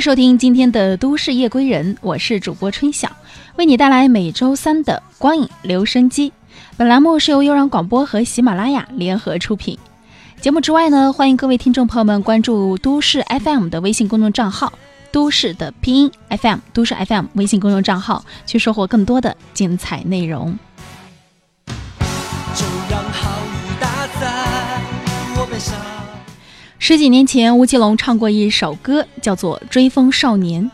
收听今天的《都市夜归人》，我是主播春晓，为你带来每周三的光影留声机。本栏目是由悠然广播和喜马拉雅联合出品。节目之外呢，欢迎各位听众朋友们关注都市 FM 的微信公众账号“都市的拼音 FM”，都市 FM 微信公众账号，去收获更多的精彩内容。十几年前，吴奇隆唱过一首歌，叫做《追风少年》，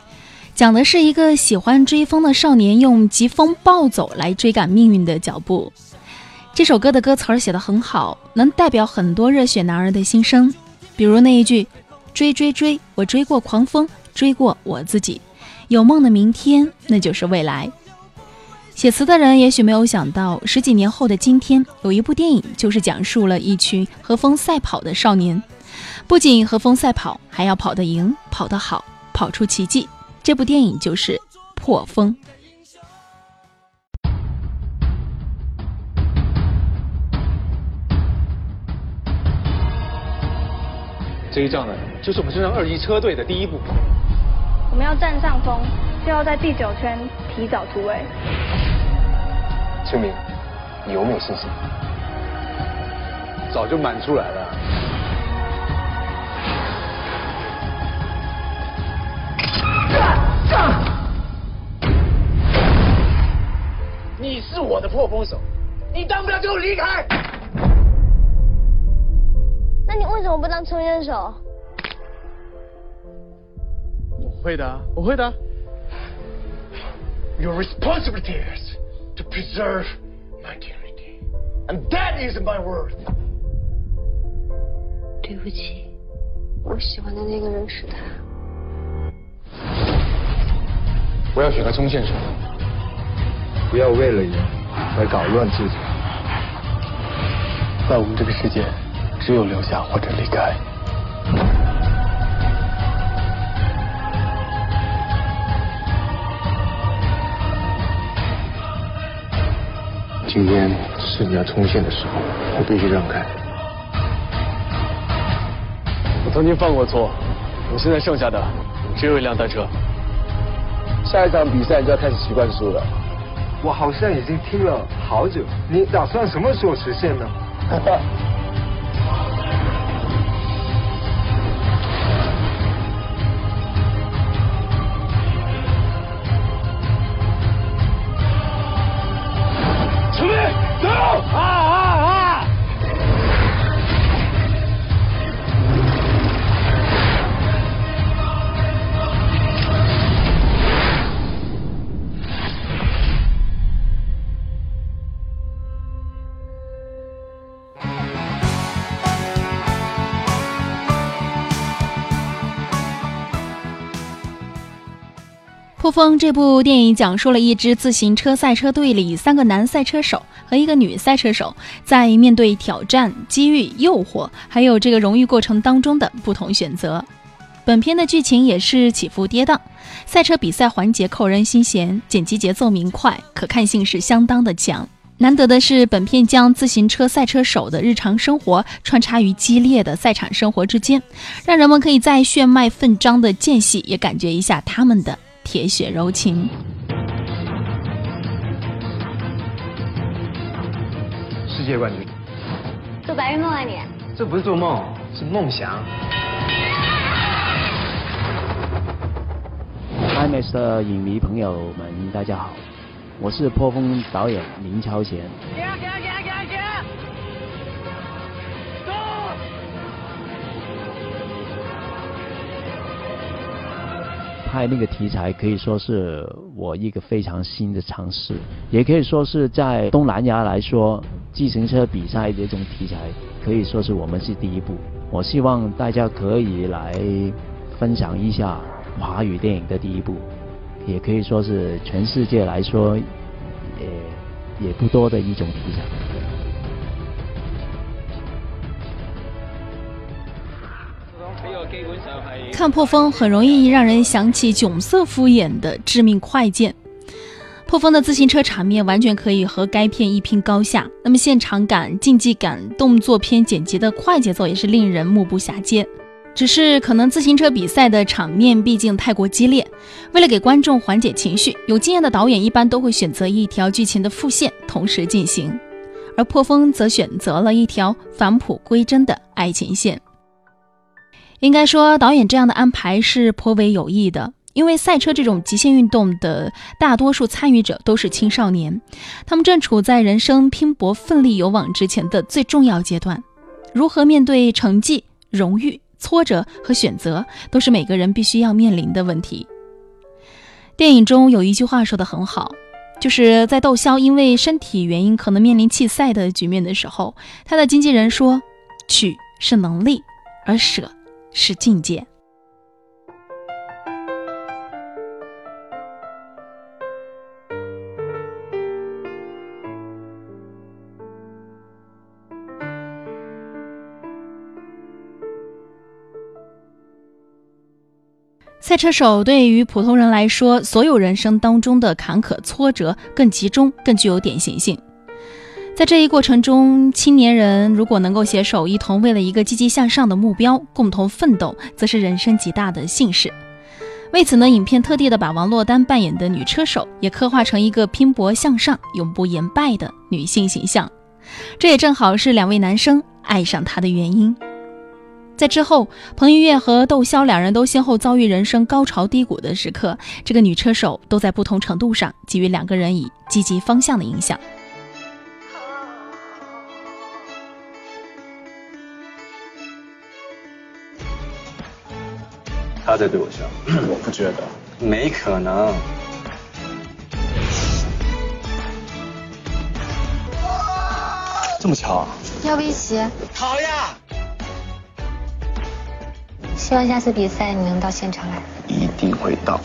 讲的是一个喜欢追风的少年用疾风暴走来追赶命运的脚步。这首歌的歌词写得很好，能代表很多热血男儿的心声。比如那一句：“追追追，我追过狂风，追过我自己，有梦的明天，那就是未来。”写词的人也许没有想到，十几年后的今天，有一部电影就是讲述了一群和风赛跑的少年。不仅和风赛跑，还要跑得赢、跑得好、跑出奇迹。这部电影就是《破风》。这一仗呢，就是我们身上二一车队的第一步。我们要占上风，就要在第九圈提早突围。清明，你有没有信心？早就满出来了。你是我的破风手，你当不了就离开。那你为什么不当冲烟手？我会的，我会的。Your responsibility is to preserve my dignity, and that is my worth. 对不起，我喜欢的那个人是他。我要选个冲线手。不要为了赢而搞乱自己。在我们这个世界，只有留下或者离开。今天是你要冲线的时候，我必须让开。我曾经犯过错，我现在剩下的只有一辆单车。下一场比赛就要开始习惯输了。我好像已经听了好久，你打算什么时候实现呢？《破风》这部电影讲述了一支自行车赛车队里三个男赛车手和一个女赛车手在面对挑战、机遇、诱惑，还有这个荣誉过程当中的不同选择。本片的剧情也是起伏跌宕，赛车比赛环节扣人心弦，剪辑节奏明快，可看性是相当的强。难得的是，本片将自行车赛车手的日常生活穿插于激烈的赛场生活之间，让人们可以在血脉奋张的间隙也感觉一下他们的。铁血柔情，世界冠军，做白日梦啊你？这不是做梦，是梦想。IMAX 的影迷朋友们，大家好，我是破风导演林超贤。拍那个题材可以说是我一个非常新的尝试，也可以说是在东南亚来说，自行车比赛这种题材可以说是我们是第一部。我希望大家可以来分享一下华语电影的第一部，也可以说是全世界来说也也不多的一种题材。看破风很容易让人想起囧瑟敷衍的《致命快剑》。破风的自行车场面完全可以和该片一拼高下。那么现场感、竞技感、动作片剪辑的快节奏也是令人目不暇接。只是可能自行车比赛的场面毕竟太过激烈，为了给观众缓解情绪，有经验的导演一般都会选择一条剧情的副线同时进行，而破风则选择了一条返璞归真的爱情线。应该说，导演这样的安排是颇为有益的。因为赛车这种极限运动的大多数参与者都是青少年，他们正处在人生拼搏、奋力勇往直前的最重要阶段。如何面对成绩、荣誉、挫折和选择，都是每个人必须要面临的问题。电影中有一句话说得很好，就是在窦骁因为身体原因可能面临弃赛的局面的时候，他的经纪人说：“取是能力，而舍是境界。”赛车手对于普通人来说，所有人生当中的坎坷挫折更集中、更具有典型性。在这一过程中，青年人如果能够携手一同，为了一个积极向上的目标共同奋斗，则是人生极大的幸事。为此呢，影片特地的把王珞丹扮演的女车手也刻画成一个拼搏向上、永不言败的女性形象。这也正好是两位男生爱上她的原因。在之后，彭于晏和窦骁两人都先后遭遇人生高潮低谷的时刻，这个女车手都在不同程度上给予两个人以积极方向的影响。他在对我笑，我不觉得，没可能。这么巧？啊要不一起？好呀。希望下次比赛你能到现场来，一定会到。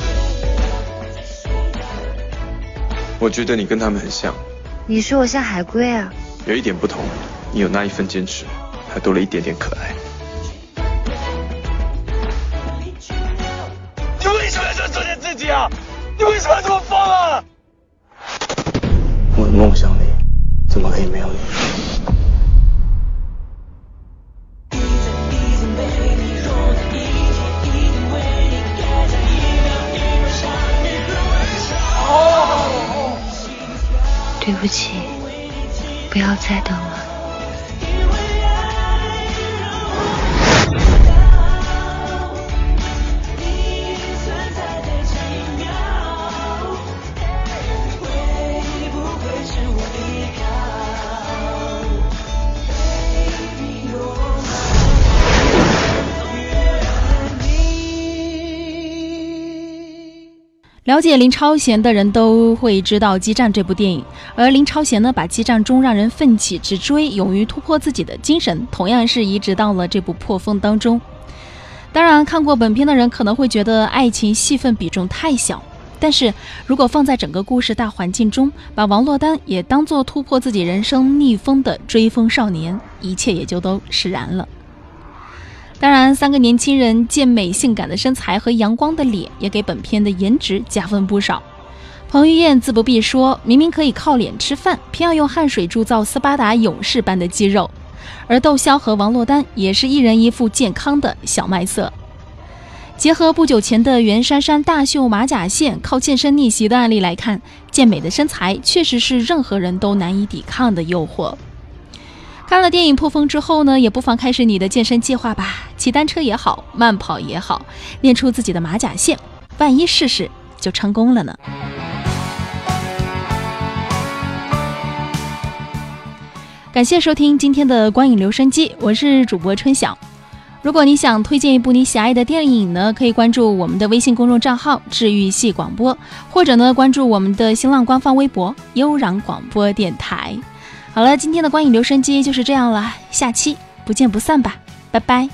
我觉得你跟他们很像。你说我像海龟啊？有一点不同，你有那一份坚持，还多了一点点可爱。什么这么疯啊？我的梦想里怎么可以没有你？对不起，不要再等了。了解林超贤的人都会知道《激战》这部电影，而林超贤呢，把激战中让人奋起直追、勇于突破自己的精神，同样是移植到了这部《破风》当中。当然，看过本片的人可能会觉得爱情戏份比重太小，但是如果放在整个故事大环境中，把王珞丹也当做突破自己人生逆风的追风少年，一切也就都释然了。当然，三个年轻人健美性感的身材和阳光的脸，也给本片的颜值加分不少。彭于晏自不必说，明明可以靠脸吃饭，偏要用汗水铸造斯巴达勇士般的肌肉。而窦骁和王珞丹也是一人一副健康的小麦色。结合不久前的袁姗姗大秀马甲线、靠健身逆袭的案例来看，健美的身材确实是任何人都难以抵抗的诱惑。看了电影破风之后呢，也不妨开始你的健身计划吧。骑单车也好，慢跑也好，练出自己的马甲线，万一试试就成功了呢。感谢收听今天的光影留声机，我是主播春晓。如果你想推荐一部你喜爱的电影呢，可以关注我们的微信公众账号“治愈系广播”，或者呢关注我们的新浪官方微博“悠然广播电台”。好了，今天的观影留声机就是这样了，下期不见不散吧，拜拜。